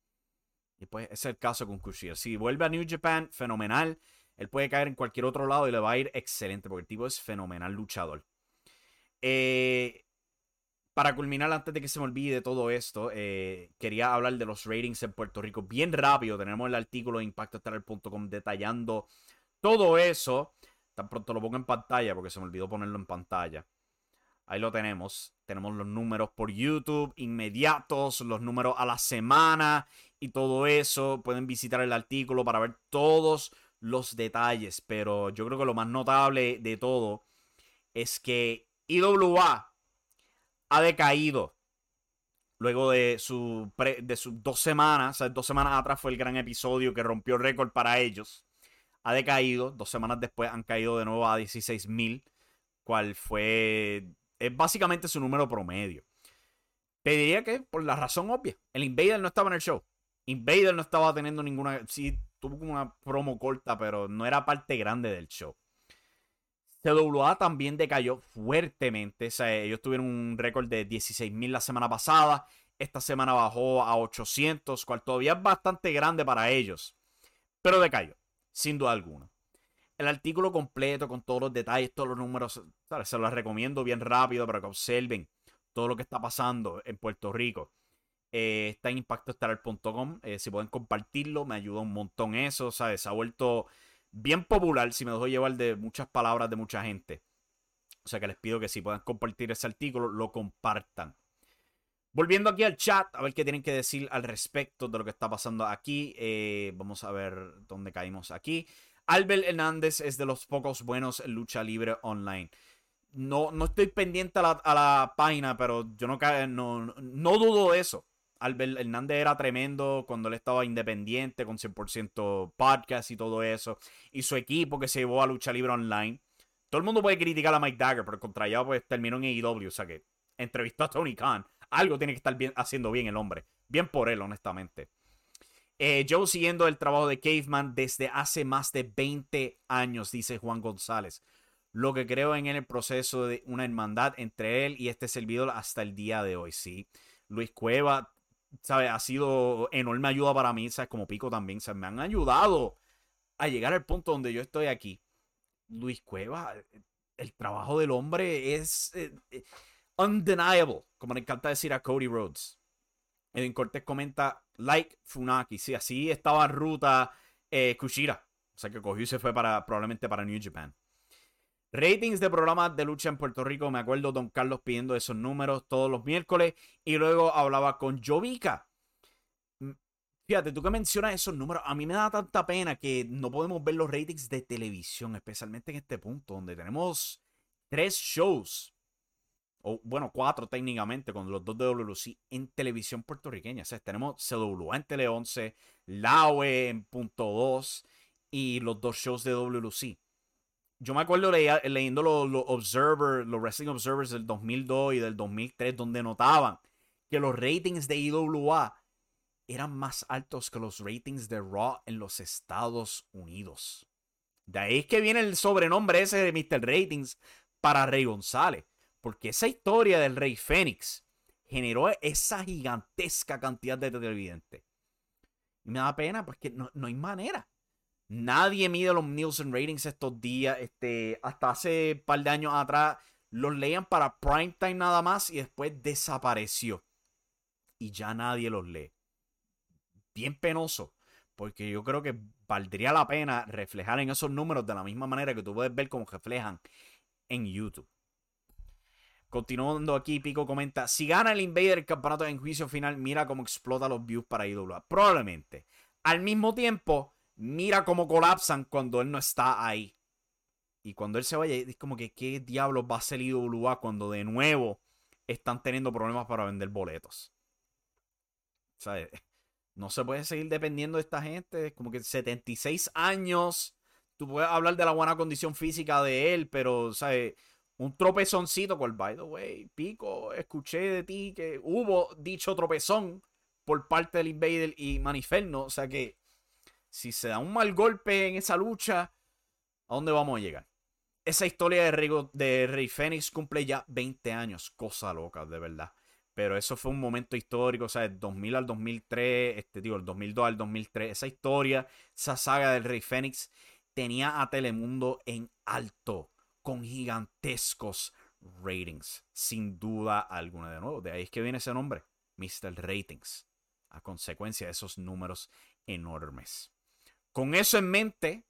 Y pues es el caso con Kushida. Si vuelve a New Japan, fenomenal. Él puede caer en cualquier otro lado y le va a ir excelente porque el tipo es fenomenal luchador. Eh, para culminar, antes de que se me olvide todo esto, eh, quería hablar de los ratings en Puerto Rico bien rápido. Tenemos el artículo de impactostar.com detallando todo eso. Tan pronto lo pongo en pantalla porque se me olvidó ponerlo en pantalla. Ahí lo tenemos. Tenemos los números por YouTube inmediatos, los números a la semana y todo eso. Pueden visitar el artículo para ver todos los detalles. Pero yo creo que lo más notable de todo es que IWA ha decaído. Luego de, su de sus dos semanas, o sea, dos semanas atrás fue el gran episodio que rompió récord para ellos. Ha decaído, dos semanas después han caído de nuevo a 16.000, cual fue es básicamente su número promedio. Te diría que por la razón obvia. El Invader no estaba en el show. Invader no estaba teniendo ninguna. Sí, tuvo una promo corta, pero no era parte grande del show. CWA también decayó fuertemente. O sea, ellos tuvieron un récord de 16.000 la semana pasada. Esta semana bajó a 800, cual todavía es bastante grande para ellos. Pero decayó, sin duda alguna el artículo completo con todos los detalles, todos los números, se los recomiendo bien rápido para que observen todo lo que está pasando en Puerto Rico. Eh, está en impactoestelar.com. Eh, si pueden compartirlo, me ayuda un montón eso. ¿sabes? Se ha vuelto bien popular, si me dejo llevar de muchas palabras de mucha gente. O sea que les pido que si puedan compartir ese artículo, lo compartan. Volviendo aquí al chat, a ver qué tienen que decir al respecto de lo que está pasando aquí. Eh, vamos a ver dónde caímos aquí. Albert Hernández es de los pocos buenos en lucha libre online. No, no estoy pendiente a la, página, pero yo no, no, no dudo de eso. Albert Hernández era tremendo cuando él estaba independiente, con 100% podcast y todo eso. Y su equipo que se llevó a lucha libre online. Todo el mundo puede criticar a Mike Dagger, pero contra allá pues terminó en AEW. O sea que entrevistó a Tony Khan. Algo tiene que estar haciendo bien el hombre. Bien por él, honestamente. Eh, yo siguiendo el trabajo de Caveman desde hace más de 20 años, dice Juan González. Lo que creo en el proceso de una hermandad entre él y este servidor hasta el día de hoy, sí. Luis Cueva, ¿sabe? Ha sido enorme ayuda para mí, ¿sabes? Como Pico también, ¿sabes? Me han ayudado a llegar al punto donde yo estoy aquí. Luis Cueva, el trabajo del hombre es eh, eh, undeniable, como le encanta decir a Cody Rhodes. Edwin Cortés comenta, like Funaki. Sí, así estaba en ruta eh, Kushira. O sea que cogió y se fue para, probablemente para New Japan. Ratings de programas de lucha en Puerto Rico. Me acuerdo Don Carlos pidiendo esos números todos los miércoles. Y luego hablaba con Jovica. Mm, fíjate, tú que mencionas esos números, a mí me da tanta pena que no podemos ver los ratings de televisión, especialmente en este punto, donde tenemos tres shows o bueno, cuatro técnicamente, con los dos de WLC en televisión puertorriqueña. O sea, tenemos CWA en Tele 11, LAWE en punto 2 y los dos shows de WLC. Yo me acuerdo leyendo los, los Observer, los Wrestling Observers del 2002 y del 2003, donde notaban que los ratings de IWA eran más altos que los ratings de Raw en los Estados Unidos. De ahí es que viene el sobrenombre ese de Mr. Ratings para Rey González. Porque esa historia del Rey Fénix generó esa gigantesca cantidad de televidentes. Y me da pena, porque no, no hay manera. Nadie mide los Nielsen ratings estos días. Este, hasta hace un par de años atrás los leían para prime time nada más y después desapareció. Y ya nadie los lee. Bien penoso. Porque yo creo que valdría la pena reflejar en esos números de la misma manera que tú puedes ver cómo reflejan en YouTube. Continuando aquí, Pico comenta: Si gana el Invader el campeonato en juicio final, mira cómo explota los views para IWA. Probablemente. Al mismo tiempo, mira cómo colapsan cuando él no está ahí. Y cuando él se vaya, es como que qué diablos va a ser IWA cuando de nuevo están teniendo problemas para vender boletos. O sea, no se puede seguir dependiendo de esta gente. Como que 76 años. Tú puedes hablar de la buena condición física de él, pero, ¿sabes? Un tropezoncito, cual, by the way, Pico, escuché de ti que hubo dicho tropezón por parte del Invader y Maniferno. O sea que si se da un mal golpe en esa lucha, ¿a dónde vamos a llegar? Esa historia de Rey, de Rey Fénix cumple ya 20 años. Cosa loca, de verdad. Pero eso fue un momento histórico, o sea, del 2000 al 2003, este, digo, el 2002 al 2003. Esa historia, esa saga del Rey Fénix, tenía a Telemundo en alto, con gigantescos ratings, sin duda alguna. De nuevo, de ahí es que viene ese nombre, Mr. Ratings, a consecuencia de esos números enormes. Con eso en mente,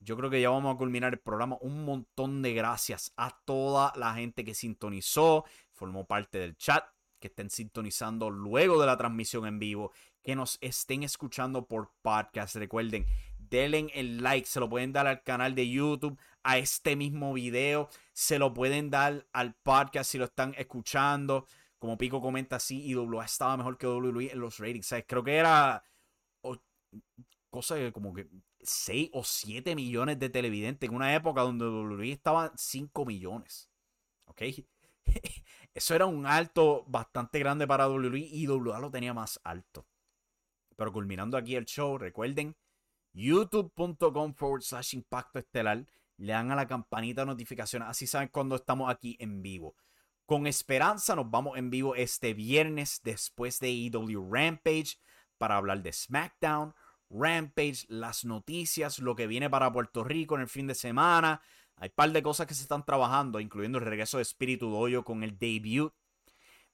yo creo que ya vamos a culminar el programa. Un montón de gracias a toda la gente que sintonizó, formó parte del chat, que estén sintonizando luego de la transmisión en vivo, que nos estén escuchando por podcast. Recuerden, denle el like, se lo pueden dar al canal de YouTube, a este mismo video, se lo pueden dar al podcast si lo están escuchando. Como Pico comenta así, IWA estaba mejor que WWE en los ratings. creo que era cosa de como que 6 o 7 millones de televidentes en una época donde WWE estaba 5 millones. ¿Ok? Eso era un alto bastante grande para WWE y WWE lo tenía más alto. Pero culminando aquí el show, recuerden, youtube.com forward slash impacto estelar. Le dan a la campanita de notificaciones, así saben cuando estamos aquí en vivo. Con esperanza nos vamos en vivo este viernes después de EW Rampage para hablar de SmackDown, Rampage, las noticias, lo que viene para Puerto Rico en el fin de semana. Hay un par de cosas que se están trabajando, incluyendo el regreso de Espíritu Doyo con el debut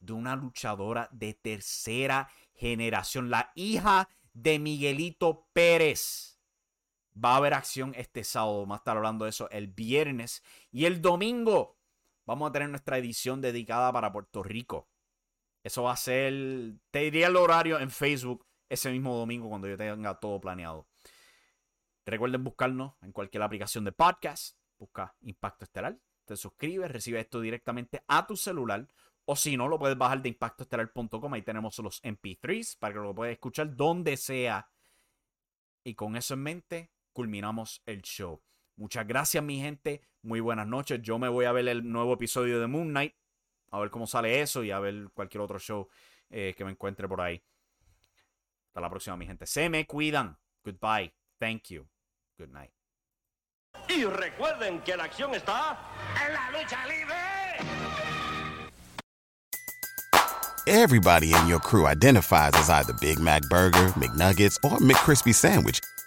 de una luchadora de tercera generación, la hija de Miguelito Pérez. Va a haber acción este sábado, vamos a estar hablando de eso el viernes. Y el domingo vamos a tener nuestra edición dedicada para Puerto Rico. Eso va a ser, te diría el horario en Facebook ese mismo domingo cuando yo tenga todo planeado. Recuerden buscarnos en cualquier aplicación de podcast. Busca Impacto Estelar. Te suscribes, recibe esto directamente a tu celular. O si no, lo puedes bajar de impactoestelar.com. Ahí tenemos los MP3 para que lo puedas escuchar donde sea. Y con eso en mente, culminamos el show. Muchas gracias, mi gente. Muy buenas noches. Yo me voy a ver el nuevo episodio de Moon Knight. A ver cómo sale eso y a ver cualquier otro show eh, que me encuentre por ahí. Hasta la próxima, mi gente. Se me cuidan. Goodbye. Thank you. Good night. Y recuerden que la acción está en la lucha libre. Everybody in your crew identifies as either Big Mac Burger, McNuggets, or McCrispy Sandwich.